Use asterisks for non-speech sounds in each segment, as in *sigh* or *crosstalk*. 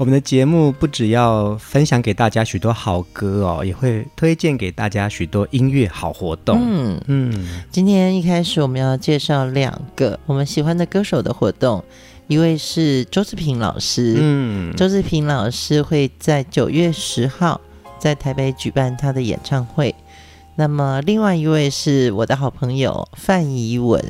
我们的节目不只要分享给大家许多好歌哦，也会推荐给大家许多音乐好活动。嗯嗯，今天一开始我们要介绍两个我们喜欢的歌手的活动，一位是周志平老师。嗯，周志平老师会在九月十号在台北举办他的演唱会。那么另外一位是我的好朋友范怡文，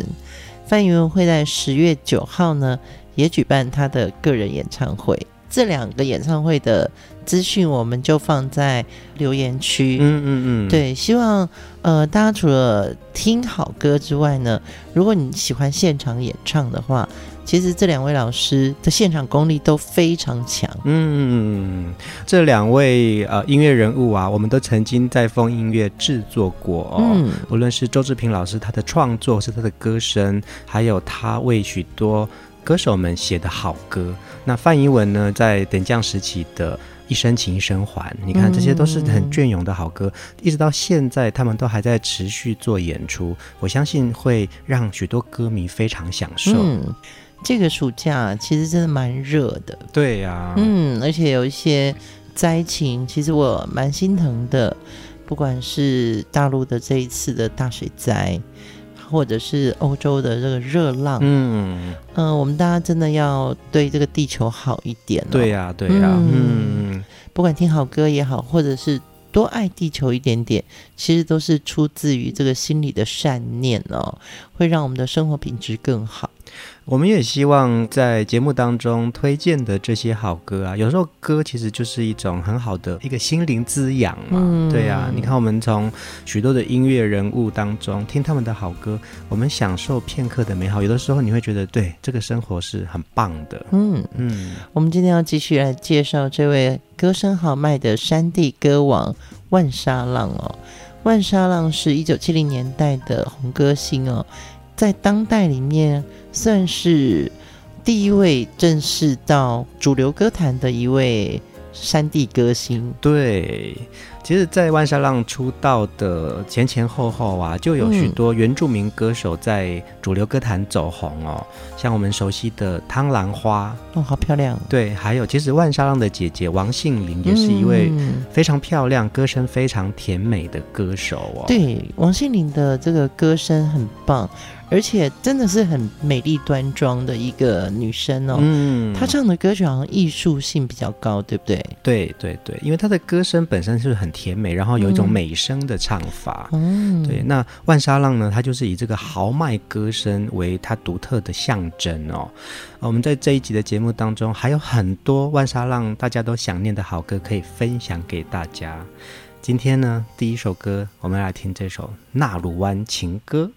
范怡文会在十月九号呢也举办他的个人演唱会。这两个演唱会的资讯，我们就放在留言区。嗯嗯嗯，对，希望呃大家除了听好歌之外呢，如果你喜欢现场演唱的话，其实这两位老师的现场功力都非常强。嗯，这两位呃音乐人物啊，我们都曾经在风音乐制作过哦。嗯，无论是周志平老师他的创作，是他的歌声，还有他为许多歌手们写的好歌。那范怡文呢，在等降时期的一生情一生还，你看这些都是很隽永的好歌，嗯，一直到现在他们都还在持续做演出，我相信会让许多歌迷非常享受。嗯，这个暑假其实真的蛮热的，对呀，啊，嗯，而且有一些灾情，其实我蛮心疼的，不管是大陆的这一次的大水灾。或者是欧洲的这个热浪，嗯嗯、呃，我们大家真的要对这个地球好一点、哦。对呀、啊，对呀、啊，嗯，嗯，不管听好歌也好，或者是多爱地球一点点，其实都是出自于这个心里的善念哦，会让我们的生活品质更好。我们也希望在节目当中推荐的这些好歌啊，有时候歌其实就是一种很好的一个心灵滋养嘛。嗯、对呀、啊，你看我们从许多的音乐人物当中听他们的好歌，我们享受片刻的美好。有的时候你会觉得，对这个生活是很棒的。嗯嗯，我们今天要继续来介绍这位歌声豪迈的山地歌王万沙浪哦。万沙浪是一九七零年代的红歌星哦。在当代里面，算是第一位正式到主流歌坛的一位山地歌星。对。其实，在万沙浪出道的前前后后啊，就有许多原住民歌手在主流歌坛走红哦。嗯、像我们熟悉的汤兰花哦，好漂亮。对，还有其实万沙浪的姐姐王杏玲也是一位非常漂亮、嗯、歌声非常甜美的歌手哦。对，王杏玲的这个歌声很棒，而且真的是很美丽端庄的一个女生哦。嗯，她唱的歌曲好像艺术性比较高，对不对？对对对，因为她的歌声本身是很。甜美，然后有一种美声的唱法。嗯，对。那万沙浪呢？她就是以这个豪迈歌声为她独特的象征哦。我们在这一集的节目当中，还有很多万沙浪大家都想念的好歌可以分享给大家。今天呢，第一首歌，我们来听这首《纳鲁湾情歌》。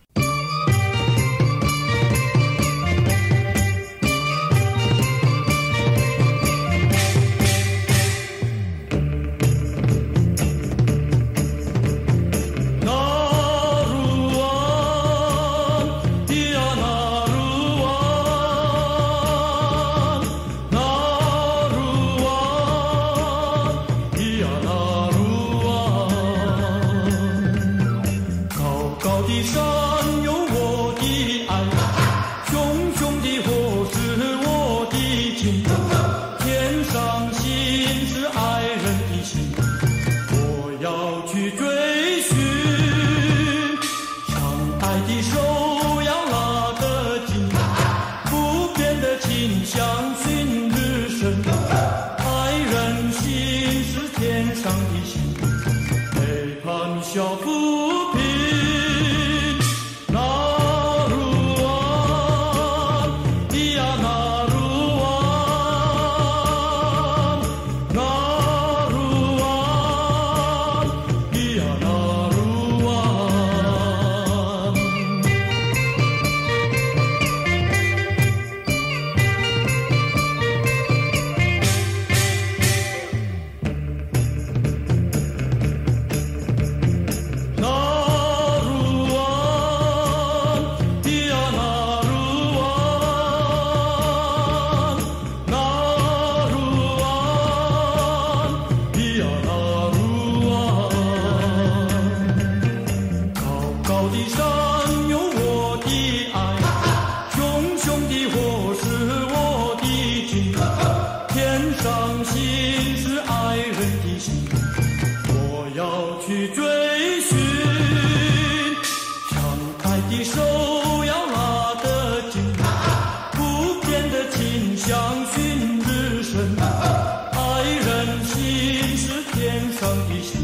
等一下。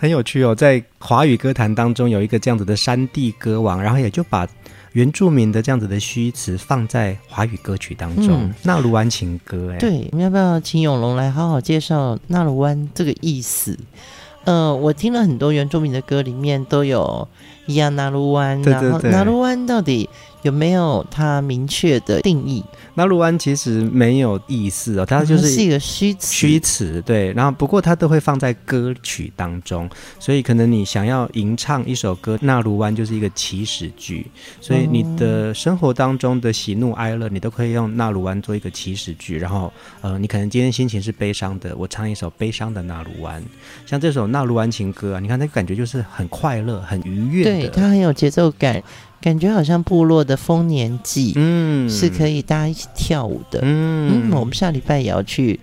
很有趣哦，在华语歌坛当中有一个这样子的山地歌王，然后也就把原住民的这样子的虚词放在华语歌曲当中，嗯、纳鲁湾情歌。哎，对，我们要不要请永龙来好好介绍纳鲁湾这个意思？呃，我听了很多原住民的歌，里面都有亚纳鲁湾，然后纳鲁湾到底有没有它明确的定义？纳鲁湾其实没有意思哦，它就是一个虚词。虚词对，然后不过它都会放在歌曲当中，所以可能你想要吟唱一首歌，那鲁湾就是一个起始句，所以你的生活当中的喜怒哀乐，你都可以用那鲁湾做一个起始句。然后，呃，你可能今天心情是悲伤的，我唱一首悲伤的那鲁湾，像这首那鲁湾情歌啊，你看那个感觉就是很快乐、很愉悦的，对，它很有节奏感。感觉好像部落的丰年祭，嗯，是可以大家一起跳舞的，嗯，嗯，我们下礼拜也要去，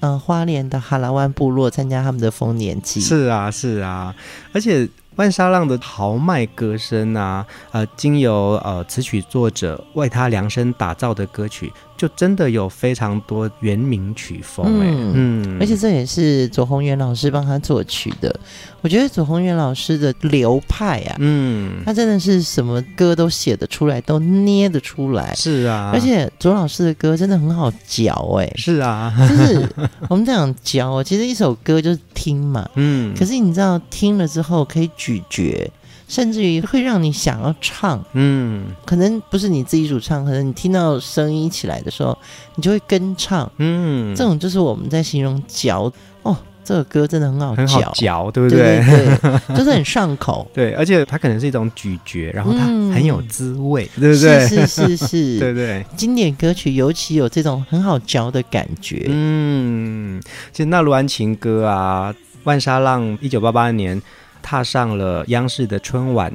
嗯、呃，花莲的哈拉湾部落参加他们的丰年祭，是啊，是啊，而且。万沙浪的豪迈歌声啊，呃，经由呃词曲作者为他量身打造的歌曲，就真的有非常多原名曲风哎，嗯，嗯，而且这也是左宏元老师帮他作曲的。我觉得左宏元老师的流派啊，嗯，他真的是什么歌都写得出来，都捏得出来。是啊，而且左老师的歌真的很好嚼哎，是啊，就是我们这样嚼，其实一首歌就是听嘛，嗯，可是你知道听了之后可以。咀嚼，甚至于会让你想要唱，嗯，可能不是你自己主唱，可能你听到声音起来的时候，你就会跟唱，嗯，这种就是我们在形容嚼。哦，这个歌真的很好嚼，很好嚼，对不对？对，对，*laughs* 就是很上口，对，而且它可能是一种咀嚼，然后它很有滋味，嗯、对不对？是是是是，*laughs* 对对，经典歌曲尤其有这种很好嚼的感觉，嗯，其实那鲁安情歌啊，万沙浪一九八八年。踏上了央视的春晚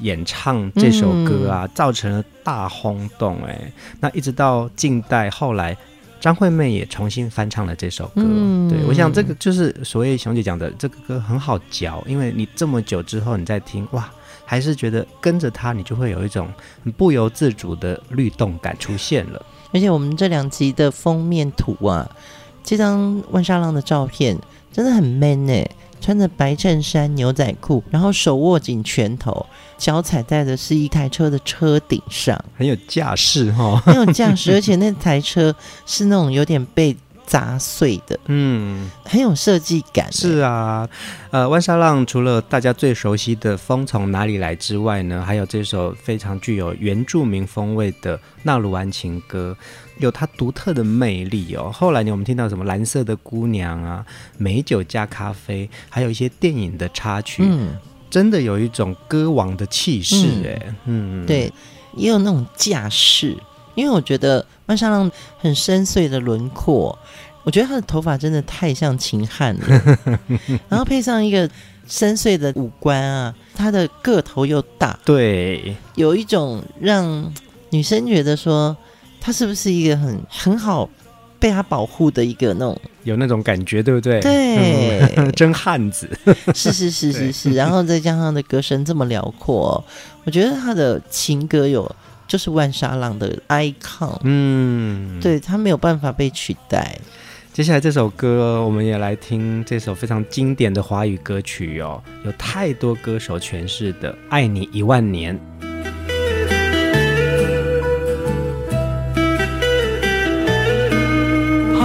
演唱这首歌啊，嗯、造成了大轰动哎。那一直到近代，后来张惠妹也重新翻唱了这首歌。嗯、对，我想这个就是所谓熊姐讲的，这个歌很好嚼，因为你这么久之后你再听，哇，还是觉得跟着它，你就会有一种不由自主的律动感出现了。而且我们这两集的封面图啊，这张万沙浪的照片真的很 man 哎。穿着白衬衫、牛仔裤，然后手握紧拳头，脚踩在的是一台车的车顶上，很有架势哈，*laughs* 很有架势，而且那台车是那种有点被砸碎的，嗯，很有设计感。是啊，呃，万沙浪除了大家最熟悉的《风从哪里来》之外呢，还有这首非常具有原住民风味的《纳鲁安情歌》。有它独特的魅力哦。后来呢，我们听到什么蓝色的姑娘啊，美酒加咖啡，还有一些电影的插曲，嗯，真的有一种歌王的气势哎，嗯，对，也有那种架势。因为我觉得万沙浪很深邃的轮廓，我觉得他的头发真的太像秦汉了，*laughs* 然后配上一个深邃的五官啊，他的个头又大，对，有一种让女生觉得说。他是不是一个很很好被他保护的一个那种有那种感觉，对不对？对，嗯、真汉子。是是是是是，然后再加上他的歌声这么辽阔，我觉得他的情歌有就是万沙浪的 icon。嗯，对，他没有办法被取代。接下来这首歌，我们也来听这首非常经典的华语歌曲哦，有太多歌手诠释的《爱你一万年》。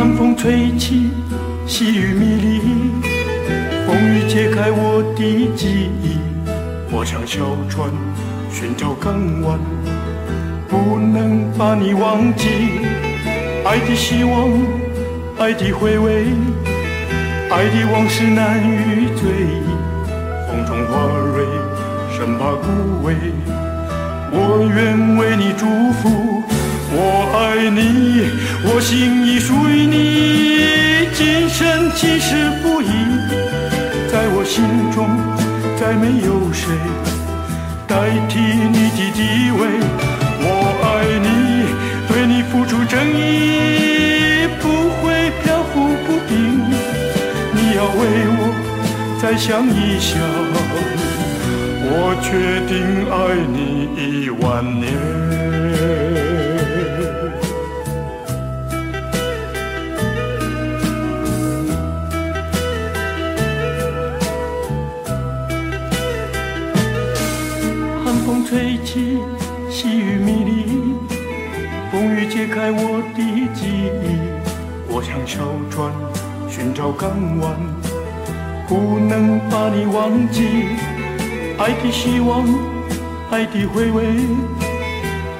寒风吹起，细雨迷离，风雨揭开我的记忆。我像小船寻找港湾，不能把你忘记。爱的希望，爱的回味，爱的往事难以追忆。风中花蕊，生怕枯萎。我愿为你祝福，我爱你，我心已属于你，今生今世不移。在我心中，再没有谁代替你的地位。我爱你，对你付出真意，不会飘浮不定。你要为我再想一想，我决定爱你一万年。小船寻找港湾，不能把你忘记。爱的希望，爱的回味，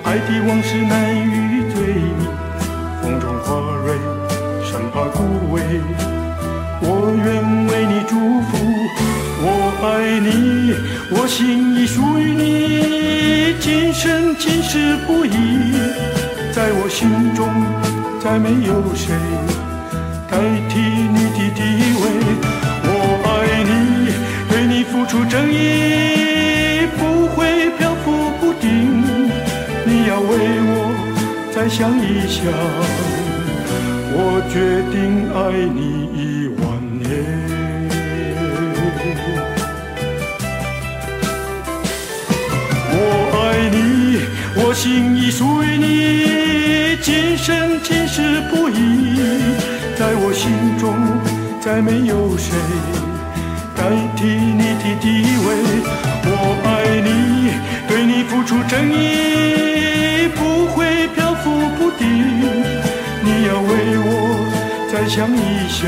爱的往事难以追忆。风中花蕊，生怕枯萎。我愿为你祝福。我爱你，我心已属于你，今生今世不移。在我心中，再没有谁代替你的地位。我爱你，对你付出真意，不会漂浮不定。你要为我再想一想，我决定爱你一万年。我爱你我心已属于你，今生今世不移。在我心中，再没有谁代替你的地位。我爱你，对你付出真意，不会飘浮不定。你要为我再想一想，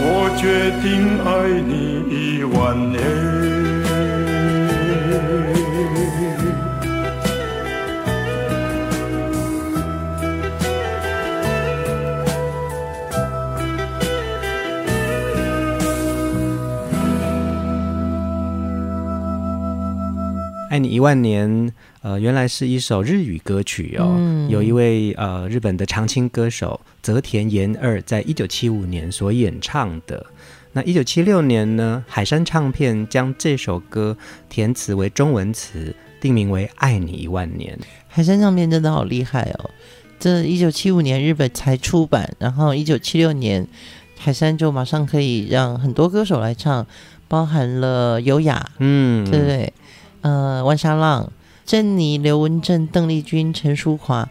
我决定爱你一万年。爱你一万年，呃，原来是一首日语歌曲哦。嗯、有一位呃日本的长青歌手泽田研二，在一九七五年所演唱的。那一九七六年呢，海山唱片将这首歌填词为中文词，定名为《爱你一万年》。海山唱片真的好厉害哦！这一九七五年日本才出版，然后一九七六年海山就马上可以让很多歌手来唱，包含了优雅，嗯，对不对？呃，万沙浪、珍妮、刘文正、邓丽君、陈淑华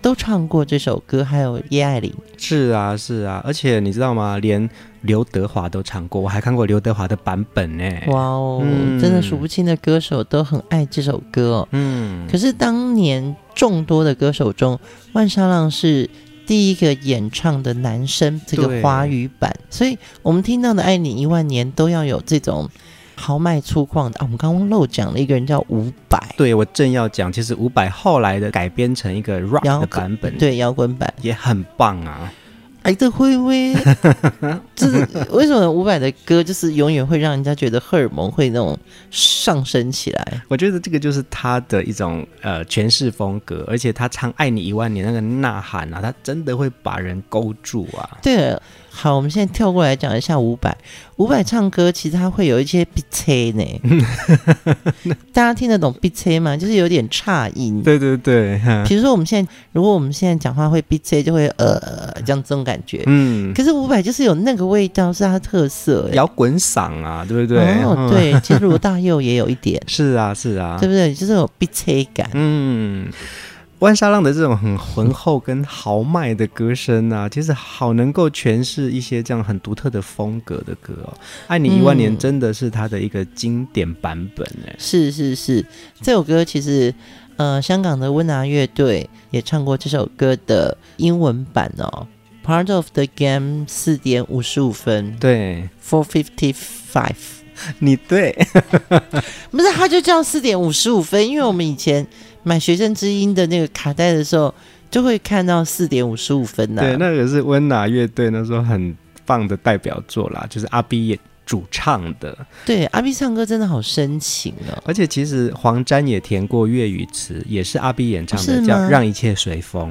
都唱过这首歌，还有叶爱玲。是啊，是啊，而且你知道吗？连刘德华都唱过，我还看过刘德华的版本呢。哇哦，嗯、真的数不清的歌手都很爱这首歌哦。嗯，可是当年众多的歌手中，万沙浪是第一个演唱的男生这个华语版，所以我们听到的《爱你一万年》都要有这种。豪迈粗犷的啊！我们刚刚漏讲了一个人叫伍佰，对，我正要讲，其实伍佰后来的改编成一个 rock 的版本，对，摇滚版也很棒啊。爱的回味，*laughs* 就是为什么伍佰的歌就是永远会让人家觉得荷尔蒙会那种上升起来？我觉得这个就是他的一种呃诠释风格，而且他唱《爱你一万年》那个呐喊啊，他真的会把人勾住啊。对。好，我们现在跳过来讲一下伍佰。伍佰唱歌其实他会有一些鼻塞呢，*laughs* 大家听得懂鼻塞吗？就是有点差音。对对对，比如说我们现在，如果我们现在讲话会鼻塞，就会呃这样这种感觉。嗯，可是伍佰就是有那个味道，是他的特色，摇滚嗓啊，对不对？哦，对，其实罗大佑也有一点。是啊，是啊，对不对？就是有鼻塞感。嗯。万沙浪的这种很浑厚跟豪迈的歌声啊，其实好能够诠释一些这样很独特的风格的歌哦。《爱你一万年》真的是他的一个经典版本哎、嗯。是是是，这首歌其实呃，香港的温拿乐队也唱过这首歌的英文版哦。Part of the game 四点五十五分，对，Four fifty five。你对，*laughs* 不是，他就叫四点五十五分，因为我们以前买学生之音的那个卡带的时候，就会看到四点五十五分呢、啊。对，那个是温拿乐队那时候很棒的代表作啦，就是阿 B 也主唱的。对，阿 B 唱歌真的好深情哦。而且其实黄沾也填过粤语词，也是阿 B 演唱的，叫《让一切随风》。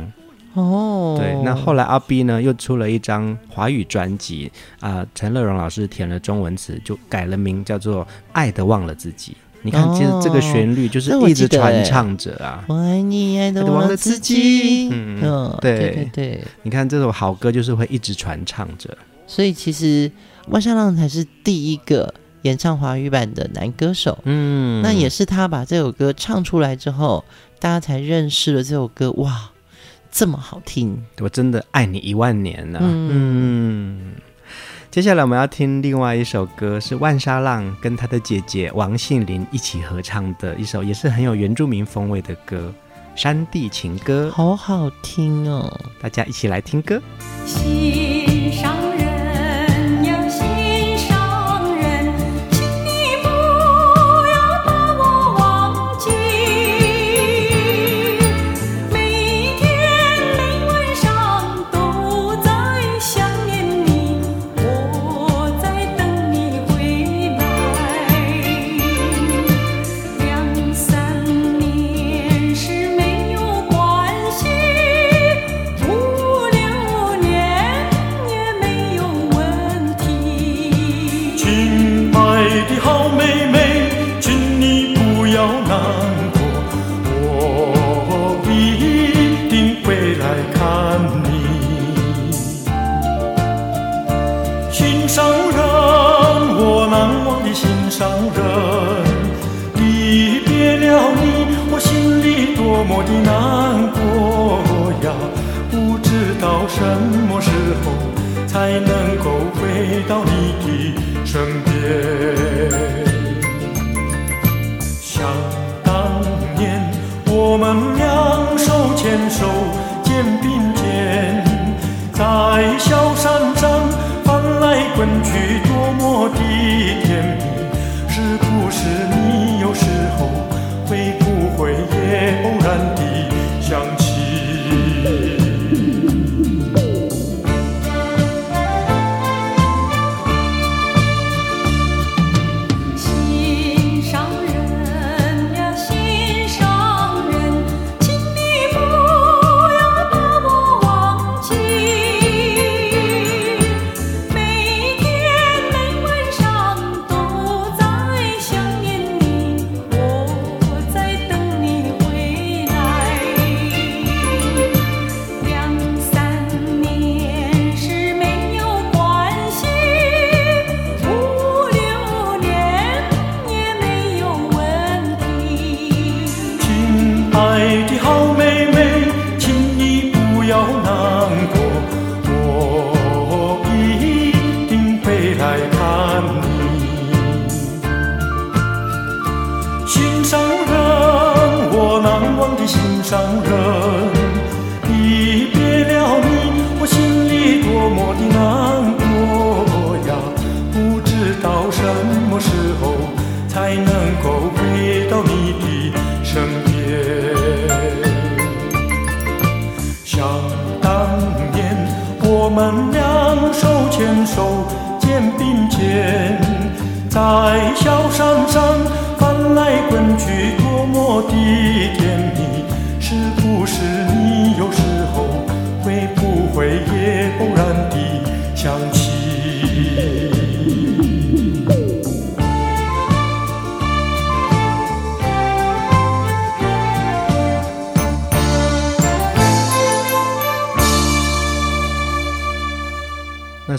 哦，对，那后来阿 B 呢又出了一张华语专辑啊，陈乐融老师填了中文词，就改了名叫做《爱的忘了自己》。你看，其实这个旋律就是一直传唱着啊，哦、我，我爱你，爱的忘了自己。嗯对对，对，你看这首好歌就是会一直传唱着。所以其实万沙浪才是第一个演唱华语版的男歌手。嗯，那也是他把这首歌唱出来之后，大家才认识了这首歌。哇！这么好听，我真的爱你一万年呢、啊。嗯，嗯，接下来我们要听另外一首歌，是万沙浪跟他的姐姐王信林一起合唱的一首，也是很有原住民风味的歌《山地情歌》，好好听哦！大家一起来听歌。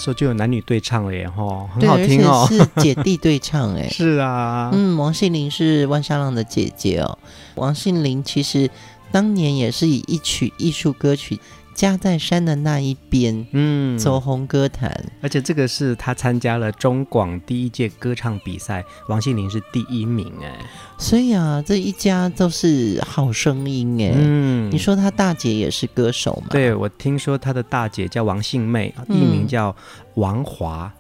时候就有男女对唱了耶，吼，很好听哦，是姐弟对唱哎，*laughs* 是啊，嗯，王心凌是万沙浪的姐姐哦，王心凌其实当年也是以一曲艺术歌曲。家在山的那一边，嗯，走红歌坛，而且这个是他参加了中广第一届歌唱比赛，王心凌是第一名哎，所以啊，这一家都是好声音哎，嗯，你说他大姐也是歌手吗？对，我听说他的大姐叫王信妹，艺名叫王华，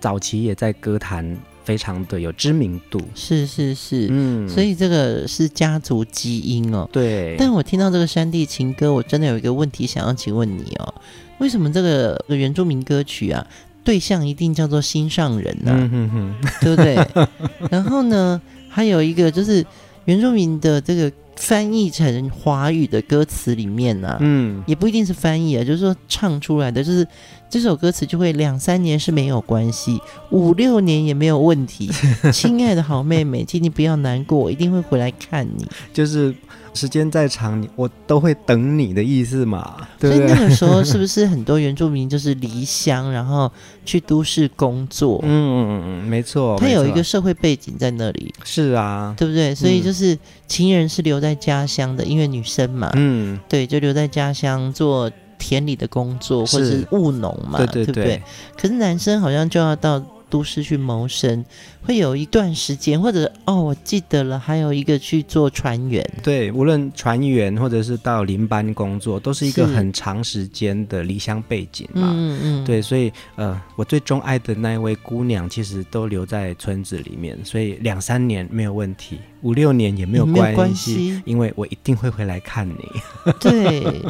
早期也在歌坛非常的有知名度。是是是，嗯，所以这个是家族基因哦。对。但我听到这个山地情歌，我真的有一个问题想要请问你哦，为什么这个原住民歌曲啊，对象一定叫做心上人呢？嗯哼哼，对不对？*laughs* 然后呢，还有一个就是原住民的这个。翻译成华语的歌词里面呢、啊，嗯，也不一定是翻译啊，就是说唱出来的，就是这首歌词就会两三年是没有关系，五六年也没有问题。*laughs* 亲爱的好妹妹，请你不要难过，我一定会回来看你。就是。时间再长，我都会等你的意思嘛？对对？所以那个时候是不是很多原住民就是离乡，然后去都市工作？嗯嗯嗯，没错，他有一个社会背景在那里。是啊，对不对？所以就是情人是留在家乡的，因为女生嘛，嗯，对，就留在家乡做田里的工作，或者是务农嘛，对对对，对不对？可是男生好像就要到。都市去谋生，会有一段时间，或者哦，我记得了，还有一个去做船员。对，无论船员或者是到林班工作，都是一个很长时间的离乡背景嘛。嗯嗯。对，所以呃，我最钟爱的那一位姑娘，其实都留在村子里面，所以两三年没有问题，五六年也没有关系，没有关系，因为我一定会回来看你。*laughs* 对，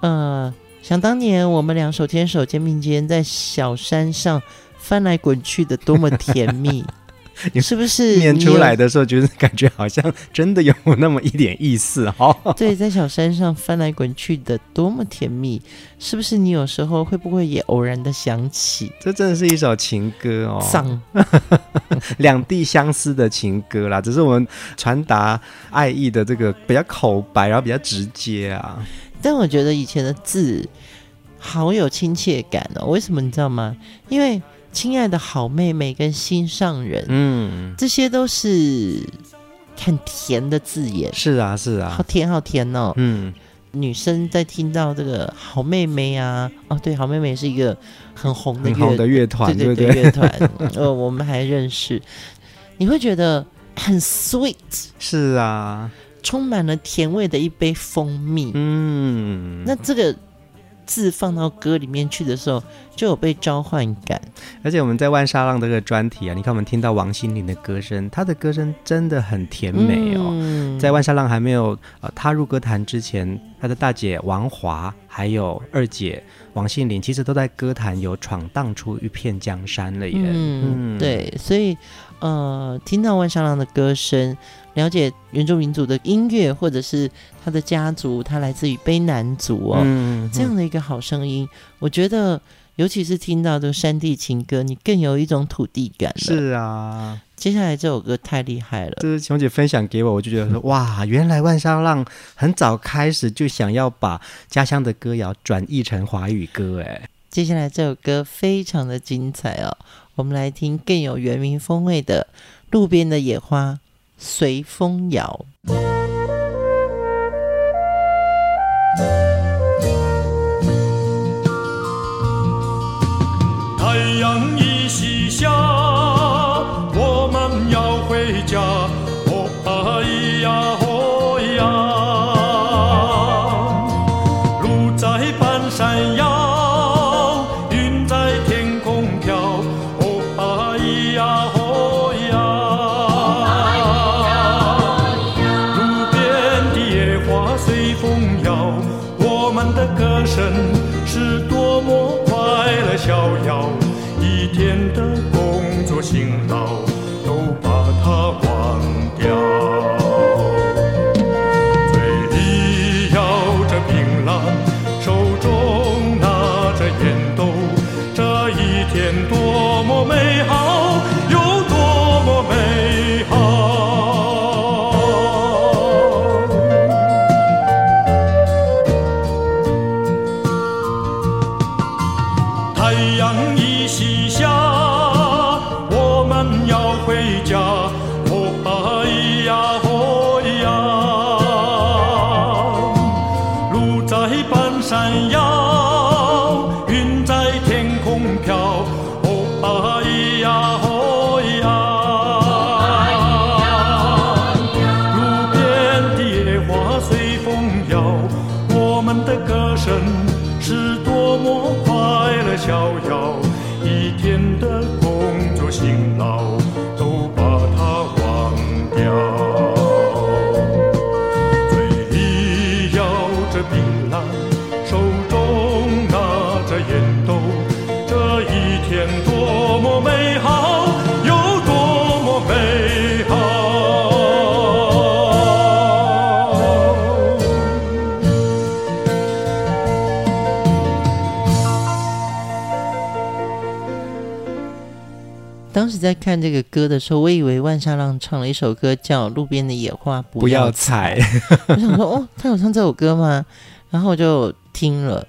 呃，想当年我们俩手牵手肩并肩在小山上。翻来滚去的多么甜蜜，你 *laughs* 是不是念出来的时候，觉得感觉好像真的有那么一点意思哈？*laughs* 对，在小山上翻来滚去的多么甜蜜，是不是你有时候会不会也偶然的想起？这真的是一首情歌哦，丧 *laughs* 两地相思的情歌啦，只是我们传达爱意的这个比较口白，然后比较直接啊。但我觉得以前的字好有亲切感哦，为什么你知道吗？因为亲爱的好妹妹跟心上人，嗯，这些都是很甜的字眼。是啊，是啊，好甜，好甜哦。嗯，女生在听到这个好妹妹啊，哦，对，好妹妹是一个很红的乐的乐团，对对对，乐团。呃，我们还认识，你会觉得很 sweet。是啊，充满了甜味的一杯蜂蜜。嗯，那这个。字放到歌里面去的时候，就有被召唤感。而且我们在万沙浪这个专题啊，你看我们听到王心凌的歌声，她的歌声真的很甜美哦。嗯、在万沙浪还没有呃踏入歌坛之前，她的大姐王华还有二姐王心凌，其实都在歌坛有闯荡出一片江山了耶。嗯，嗯对，所以呃，听到万沙浪的歌声。了解原住民族的音乐，或者是他的家族，他来自于卑南族哦，嗯嗯、这样的一个好声音，我觉得，尤其是听到这个山地情歌，你更有一种土地感。是啊，接下来这首歌太厉害了，就是琼姐分享给我，我就觉得说，哇，原来万沙浪很早开始就想要把家乡的歌谣转译成华语歌，哎，接下来这首歌非常的精彩哦，我们来听更有原民风味的《路边的野花》。随风摇。在看这个歌的时候，我以为万沙浪唱了一首歌叫《路边的野花不要采》，我想说哦，他有唱这首歌吗？然后我就听了，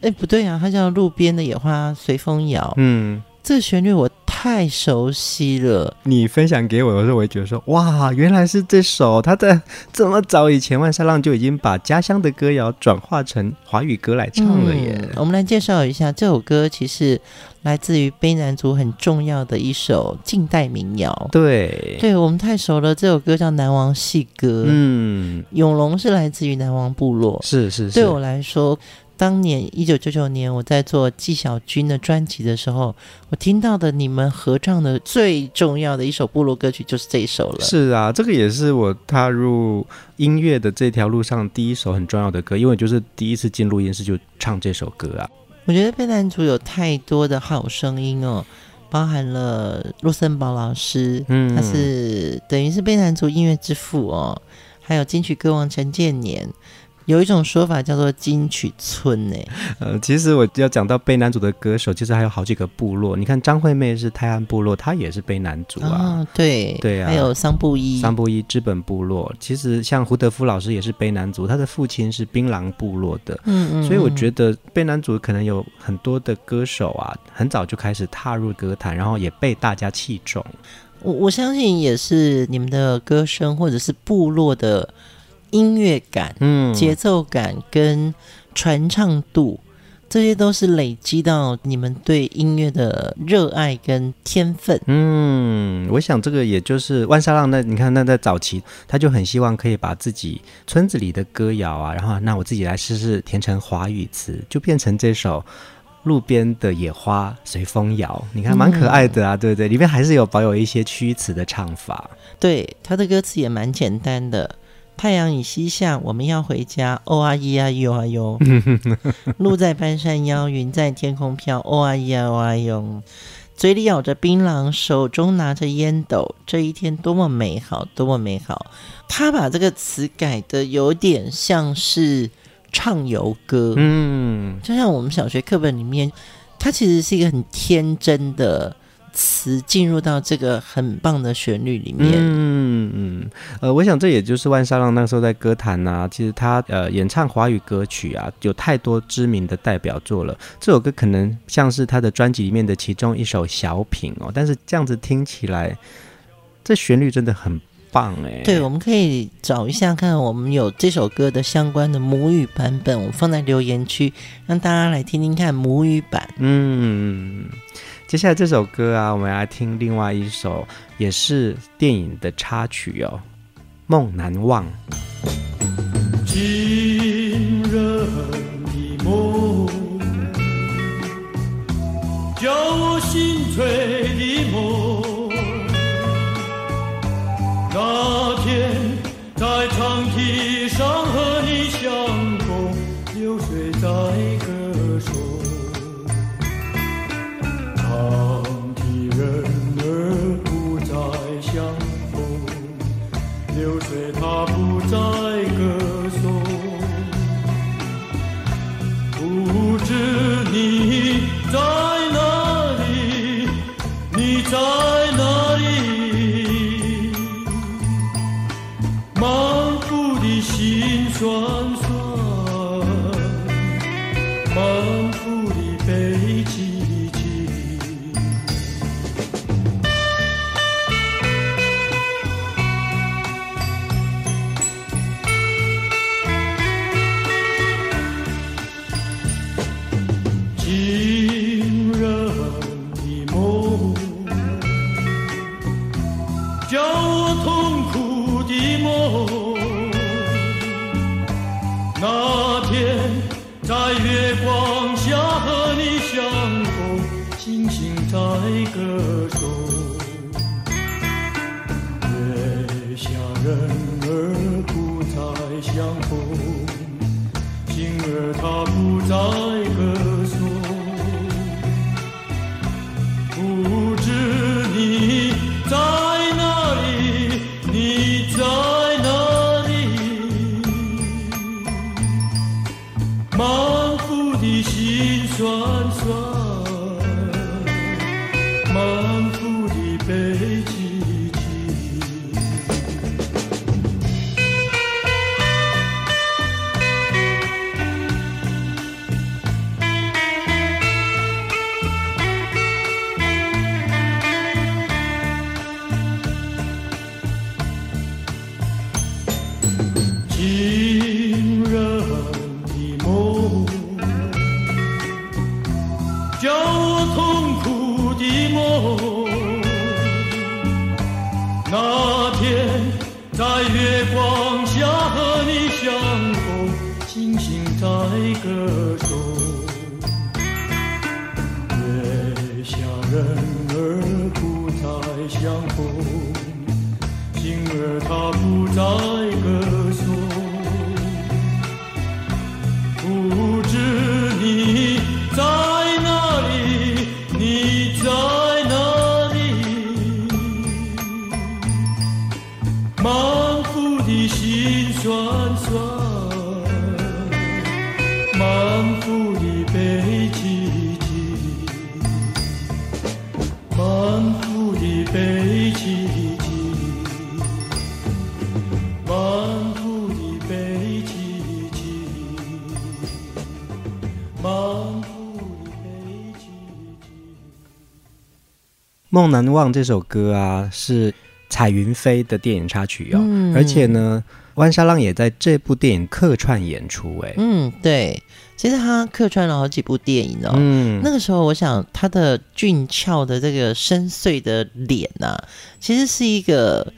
哎，不对啊，他叫《路边的野花随风摇》。嗯。这个旋律我太熟悉了。你分享给我的时候，我也觉得说，哇，原来是这首。他在这么早以前，万沙浪就已经把家乡的歌谣转化成华语歌来唱了耶。嗯，我们来介绍一下这首歌，其实来自于卑南族很重要的一首近代民谣。对，对我们太熟了。这首歌叫《南王戏歌》。嗯，永隆是来自于南王部落。是是是。对我来说。当年一九九九年，我在做纪晓君的专辑的时候，我听到的你们合唱的最重要的一首部落歌曲就是这一首了。是啊，这个也是我踏入音乐的这条路上第一首很重要的歌，因为就是第一次进录音室就唱这首歌啊。我觉得贝南族有太多的好声音哦，包含了洛森堡老师，嗯，他是等于是贝南族音乐之父哦，还有金曲歌王陈建年。有一种说法叫做金曲村呢。*laughs* 呃，其实我要讲到背男主的歌手，其实还有好几个部落。你看张惠妹是泰安部落，她也是背男主啊。哦、对对啊，还有桑布伊，桑布伊知本部落。其实像胡德夫老师也是卑南族，他的父亲是槟榔部落的。嗯嗯。所以我觉得卑南族可能有很多的歌手啊，很早就开始踏入歌坛，然后也被大家器重。我我相信也是你们的歌声或者是部落的。音乐感、嗯，节奏感跟传唱度，这些都是累积到你们对音乐的热爱跟天分。嗯，我想这个也就是万沙浪。那你看，那在早期，他就很希望可以把自己村子里的歌谣啊，然后那我自己来试试填成华语词，就变成这首《路边的野花随风摇》。你看，蛮可爱的啊，嗯、对不对？里面还是有保有一些曲词的唱法。对，他的歌词也蛮简单的。太阳已西下，我们要回家。哦啊咿呀哟啊哟，*laughs* 路在半山腰，云在天空飘。哦啊咿呀哦啊哟，嘴里咬着槟榔，手中拿着烟斗，这一天多么美好，多么美好。他把这个词改的有点像是唱游歌，嗯，就像我们小学课本里面，他其实是一个很天真的。词进入到这个很棒的旋律里面，嗯嗯，呃，我想这也就是万沙浪那时候在歌坛呐、啊，其实他呃演唱华语歌曲啊，有太多知名的代表作了。这首歌可能像是他的专辑里面的其中一首小品哦，但是这样子听起来，这旋律真的很棒哎。对，我们可以找一下看，我们有这首歌的相关的母语版本，我们放在留言区，让大家来听听看母语版。嗯。接下来这首歌啊，我们来听另外一首，也是电影的插曲哦，《梦难忘》。惊人的梦，叫我心碎的梦。那天在长堤上和你相逢，流水在满腹的心酸酸，满腹的悲凄凄梦难忘》这首歌啊，是彩云飞的电影插曲哦，嗯、而且呢，万沙浪也在这部电影客串演出。哎，嗯，对，其实他客串了好几部电影哦。嗯，那个时候我想他的俊俏的这个深邃的脸啊，其实是一个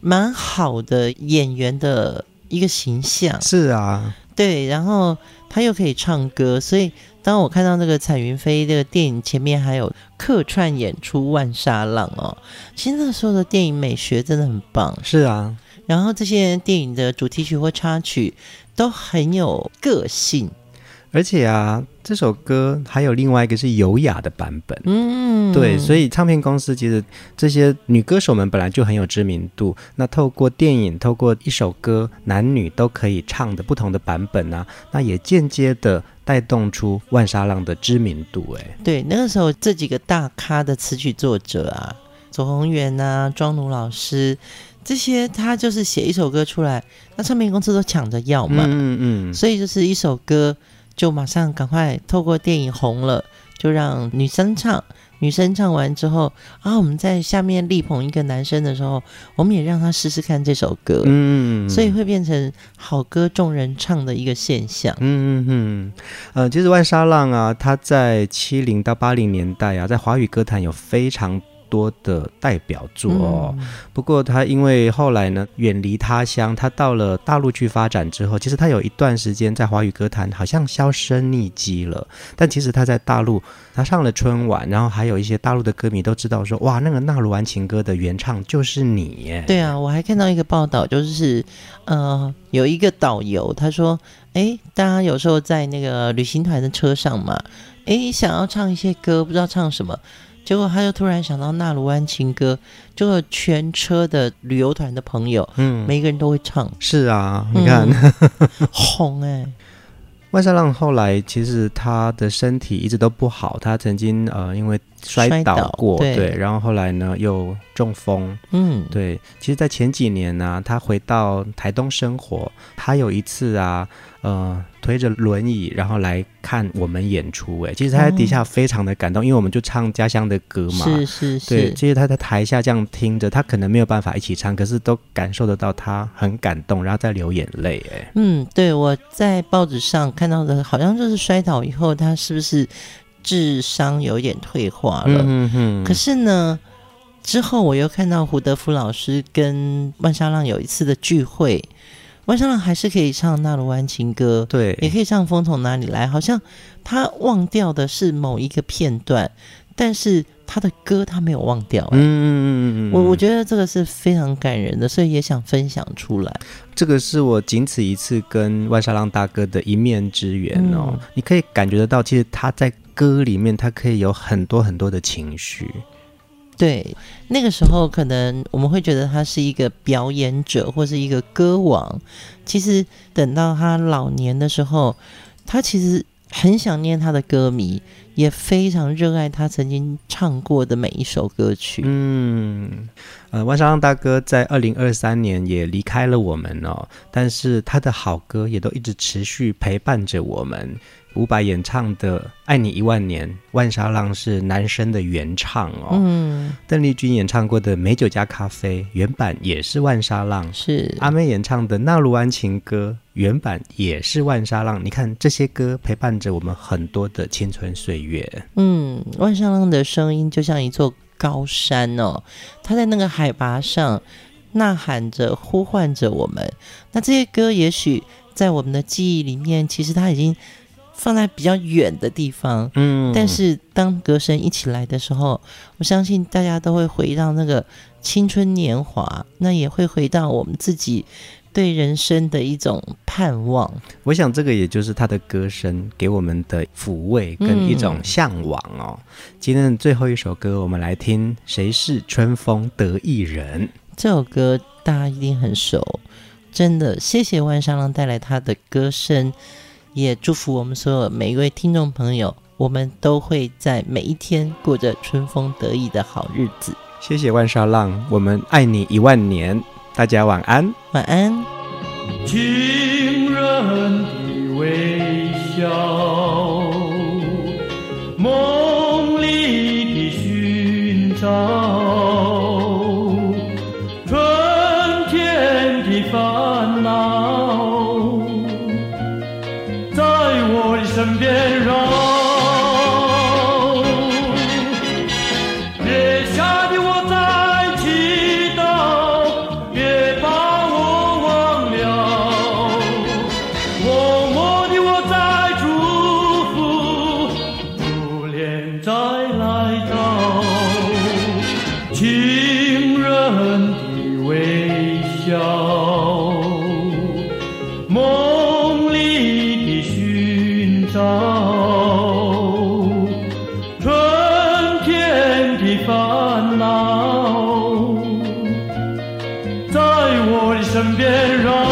蛮好的演员的一个形象。是啊，对，然后他又可以唱歌，所以。当我看到那个彩云飞这个电影前面还有客串演出万沙浪哦，其实那时候的电影美学真的很棒。是啊，然后这些电影的主题曲或插曲都很有个性。而且啊，这首歌还有另外一个是优雅的版本，嗯，对，所以唱片公司其实这些女歌手们本来就很有知名度，那透过电影，透过一首歌，男女都可以唱的不同的版本啊，那也间接的带动出万沙浪的知名度。哎，对，那个时候这几个大咖的词曲作者啊，左宏元啊，庄奴老师这些，他就是写一首歌出来，那唱片公司都抢着要嘛，嗯嗯，所以就是一首歌。就马上赶快透过电影红了，就让女生唱，女生唱完之后啊，我们在下面力捧一个男生的时候，我们也让他试试看这首歌，嗯，所以会变成好歌众人唱的一个现象，嗯嗯嗯，呃，其实万沙浪啊，他在七零到八零年代啊，在华语歌坛有非常多的代表作哦，嗯、不过他因为后来呢远离他乡，他到了大陆去发展之后，其实他有一段时间在华语歌坛好像销声匿迹了。但其实他在大陆，他上了春晚，然后还有一些大陆的歌迷都知道说，哇，那个《纳鲁湾情歌》的原唱就是你耶。对啊，我还看到一个报道，就是呃，有一个导游他说，哎，大家有时候在那个旅行团的车上嘛，哎，想要唱一些歌，不知道唱什么。结果他就突然想到《纳鲁湾情歌》，就全车的旅游团的朋友，嗯，每个人都会唱。是啊，你看，嗯、*laughs* 红哎、欸！万沙浪后来其实他的身体一直都不好，他曾经呃因为摔倒过，对，对，然后后来呢又中风，嗯，对。其实，在前几年呢、啊，他回到台东生活，他有一次啊。呃，推着轮椅，然后来看我们演出。哎，其实他在底下非常的感动，嗯、因为我们就唱家乡的歌嘛。是是是。对，其实他在台下这样听着，他可能没有办法一起唱，可是都感受得到他很感动，然后在流眼泪。哎，嗯，对，我在报纸上看到的，好像就是摔倒以后，他是不是智商有点退化了？嗯哼。可是呢，之后我又看到胡德夫老师跟万沙浪有一次的聚会。万沙浪还是可以唱《纳鲁湾情歌》，对，也可以唱《风从哪里来》。好像他忘掉的是某一个片段，但是他的歌他没有忘掉。嗯嗯嗯嗯，我我觉得这个是非常感人的，所以也想分享出来。这个是我仅此一次跟万沙浪大哥的一面之缘哦。嗯、你可以感觉得到，其实他在歌里面，他可以有很多很多的情绪。对，那个时候可能我们会觉得他是一个表演者或是一个歌王，其实等到他老年的时候，他其实很想念他的歌迷，也非常热爱他曾经唱过的每一首歌曲。嗯，呃，万沙浪大哥在二零二三年也离开了我们哦，但是他的好歌也都一直持续陪伴着我们。伍佰演唱的《爱你一万年》，万沙浪是男生的原唱哦。嗯，邓丽君演唱过的《美酒加咖啡》原版也是万沙浪，是阿妹演唱的《纳鲁湾情歌》原版也是万沙浪。你看这些歌陪伴着我们很多的青春岁月。嗯，万沙浪的声音就像一座高山哦，他在那个海拔上呐喊着、呼唤着我们。那这些歌也许在我们的记忆里面，其实他已经。放在比较远的地方，嗯，但是当歌声一起来的时候，我相信大家都会回到那个青春年华，那也会回到我们自己对人生的一种盼望。我想这个也就是他的歌声给我们的抚慰跟一种向往哦。嗯，今天的最后一首歌，我们来听《谁是春风得意人》这首歌，大家一定很熟，真的，谢谢万沙浪带来他的歌声。也祝福我们所有每一位听众朋友，我们都会在每一天过着春风得意的好日子。谢谢万沙浪，我们爱你一万年。大家晚安，晚安。情人的微笑，梦里的寻找，春天的烦恼。在我的身边。别让